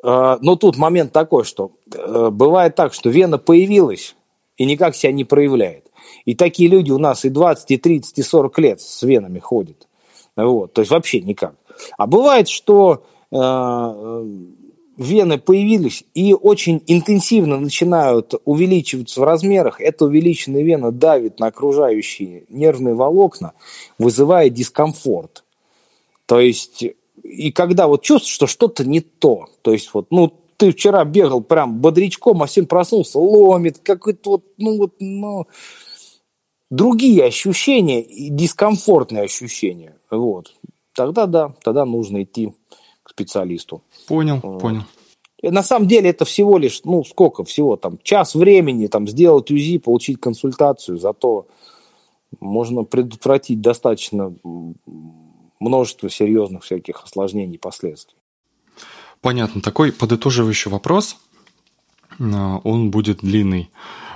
А, но тут момент такой, что э, бывает так, что вена появилась и никак себя не проявляет. И такие люди у нас и 20, и 30, и 40 лет с венами ходят. Вот, то есть вообще никак. А бывает, что Э, вены появились и очень интенсивно начинают увеличиваться в размерах, эта увеличенная вена давит на окружающие нервные волокна, вызывая дискомфорт. То есть, и когда вот чувствуешь, что что-то не то, то есть вот, ну, ты вчера бегал прям бодрячком, а сегодня проснулся, ломит, какой-то вот, ну вот, ну, другие ощущения дискомфортные ощущения, вот. Тогда да, тогда нужно идти специалисту. Понял, вот. понял. На самом деле это всего лишь, ну, сколько всего, там, час времени, там, сделать УЗИ, получить консультацию, зато можно предотвратить достаточно множество серьезных всяких осложнений и последствий. Понятно. Такой подытоживающий вопрос, а, он будет длинный.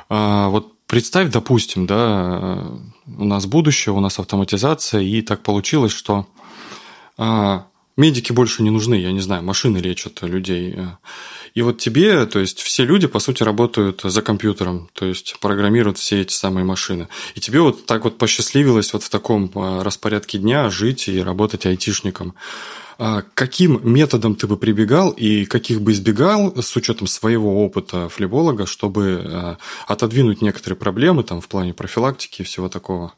А, вот представь, допустим, да, у нас будущее, у нас автоматизация, и так получилось, что а, медики больше не нужны, я не знаю, машины лечат людей. И вот тебе, то есть все люди, по сути, работают за компьютером, то есть программируют все эти самые машины. И тебе вот так вот посчастливилось вот в таком а, распорядке дня жить и работать айтишником. А каким методом ты бы прибегал и каких бы избегал с учетом своего опыта флеболога, чтобы а, отодвинуть некоторые проблемы там в плане профилактики и всего такого?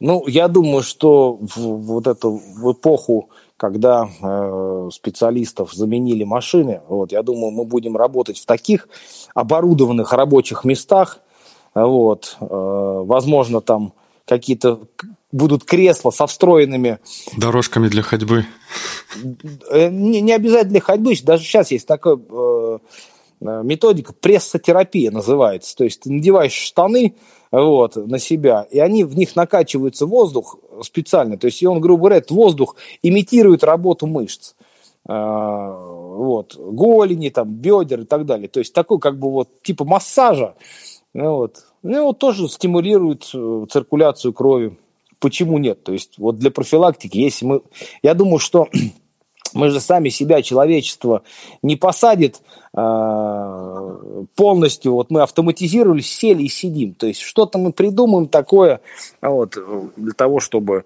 Ну, я думаю, что в, вот эту в эпоху, когда э, специалистов заменили машины, вот, я думаю, мы будем работать в таких оборудованных рабочих местах, вот, э, возможно, там какие-то будут кресла со встроенными... Дорожками для ходьбы. Э, не, не обязательно для ходьбы, даже сейчас есть такая э, э, методика, прессотерапия называется, то есть ты надеваешь штаны, вот, на себя, и они в них накачивается воздух специально, то есть и он, грубо говоря, этот воздух имитирует работу мышц, а, вот, голени, там, бедер и так далее, то есть такой как бы вот типа массажа, вот, ну, вот тоже стимулирует э, циркуляцию крови. Почему нет? То есть вот для профилактики, если мы... Я думаю, что мы же сами себя, человечество, не посадит э, полностью. Вот мы автоматизировали, сели и сидим. То есть что-то мы придумаем такое вот, для того, чтобы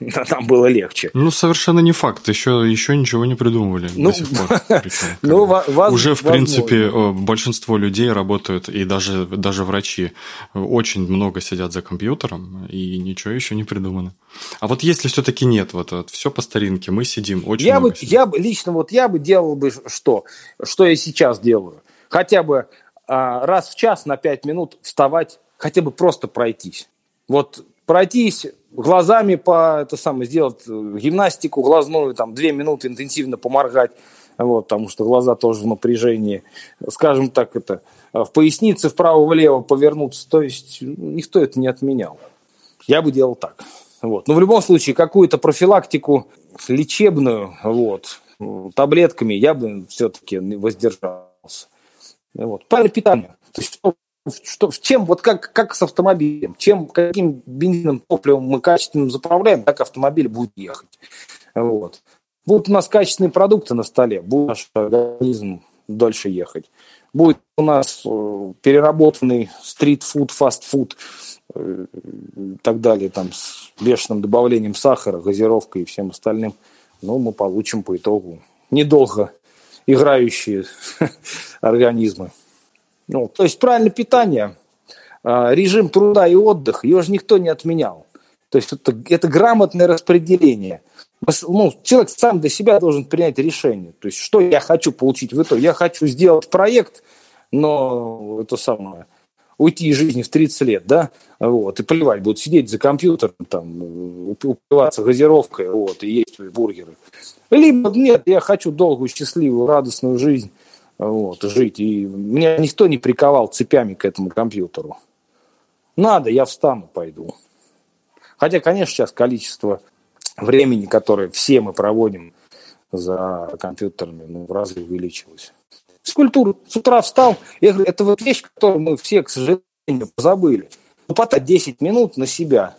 <laughs> нам было легче. Ну, совершенно не факт. Еще, еще ничего не придумывали ну, до сих пор. <laughs> ну, воз, Уже, в принципе, э, большинство людей работают, и даже, даже врачи очень много сидят за компьютером, и ничего еще не придумано. А вот если все-таки нет, вот, вот все по старинке, мы сидим очень я много бы, сидим. Я бы, лично вот я бы делал бы что? Что я сейчас делаю? Хотя бы а, раз в час на пять минут вставать, хотя бы просто пройтись. Вот пройтись глазами по это самое сделать э, гимнастику глазную, там две минуты интенсивно поморгать, вот, потому что глаза тоже в напряжении, скажем так, это э, в пояснице вправо-влево повернуться, то есть никто это не отменял. Я бы делал так. Вот. Но в любом случае какую-то профилактику лечебную, вот, таблетками я бы все-таки воздержался. Вот. Правильное питание. То есть, чем, вот как, как с автомобилем, чем, каким бензином, топливом мы качественным заправляем, так автомобиль будет ехать. Вот. Будут у нас качественные продукты на столе, будет наш организм дольше ехать. Будет у нас э, переработанный стрит-фуд, фастфуд, э, и так далее, там, с бешеным добавлением сахара, газировкой и всем остальным, ну, мы получим по итогу недолго играющие <laughs> организмы. Ну, то есть правильное питание, а, режим труда и отдыха, его же никто не отменял. То есть это, это грамотное распределение. Ну, человек сам для себя должен принять решение. То есть что я хочу получить в итоге? Я хочу сделать проект, но это самое – уйти из жизни в 30 лет, да, вот, и плевать, будут сидеть за компьютером, там, упиваться газировкой, вот, и есть бургеры. Либо нет, я хочу долгую, счастливую, радостную жизнь, вот, жить, и меня никто не приковал цепями к этому компьютеру. Надо, я встану, пойду. Хотя, конечно, сейчас количество времени, которое все мы проводим за компьютерами, ну, в разы увеличилось физкультуру. С утра встал, я говорю, это вот вещь, которую мы все, к сожалению, позабыли. Ну, потратить 10 минут на себя,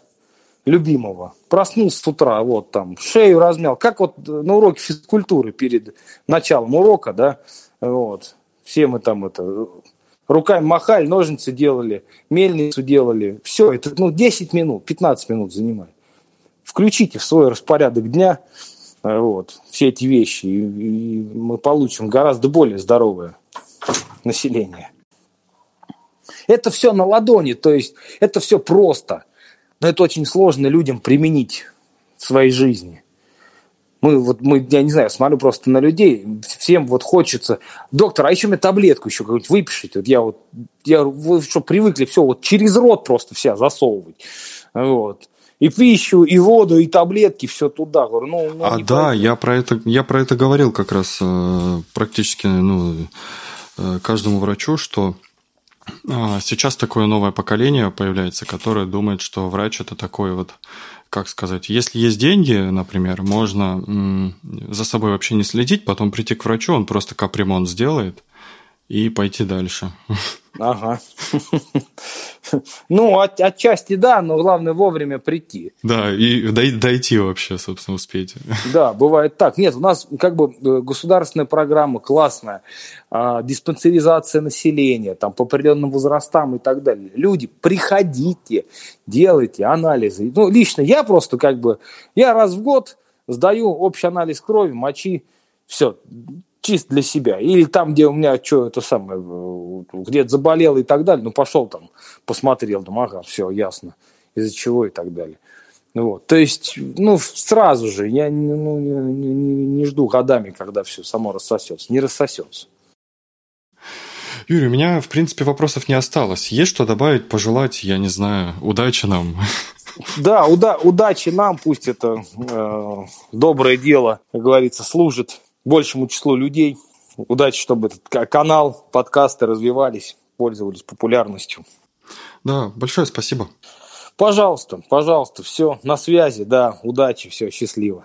любимого. Проснулся с утра, вот там, шею размял. Как вот на уроке физкультуры перед началом урока, да, вот. Все мы там это руками махали, ножницы делали, мельницу делали. Все, это ну, 10 минут, 15 минут занимает. Включите в свой распорядок дня – вот, все эти вещи, и, и мы получим гораздо более здоровое население. Это все на ладони, то есть это все просто, но это очень сложно людям применить в своей жизни. Мы вот, мы, я не знаю, смотрю просто на людей, всем вот хочется, доктор, а еще мне таблетку еще какую-нибудь выпишите. Вот я вот, я, вы что, привыкли все вот через рот просто вся засовывать. Вот и пищу, и воду, и таблетки, все туда. Говорю, ну, ну, а да, я про это я про это говорил как раз э, практически ну, э, каждому врачу, что э, сейчас такое новое поколение появляется, которое думает, что врач это такой вот как сказать, если есть деньги, например, можно за собой вообще не следить, потом прийти к врачу, он просто капремонт сделает и пойти дальше. Ага. Ну, от, отчасти да, но главное вовремя прийти. Да, и дойти вообще, собственно, успеть. Да, бывает так. Нет, у нас как бы э, государственная программа классная, а, диспансеризация населения, там по определенным возрастам и так далее. Люди, приходите, делайте анализы. Ну, лично я просто как бы, я раз в год сдаю общий анализ крови, мочи, все, чисто для себя. Или там, где у меня что это самое, где-то заболел и так далее, ну пошел там, посмотрел, там, ага, все, ясно, из-за чего и так далее. Вот. То есть, ну, сразу же, я ну, не, не, не жду годами, когда все само рассосется. Не рассосется. Юрий, у меня, в принципе, вопросов не осталось. Есть что добавить, пожелать, я не знаю, удачи нам? Да, уда удачи нам, пусть это э, доброе дело, как говорится, служит большему числу людей. Удачи, чтобы этот канал, подкасты развивались, пользовались популярностью. Да, большое спасибо. Пожалуйста, пожалуйста, все, на связи, да, удачи, все, счастливо.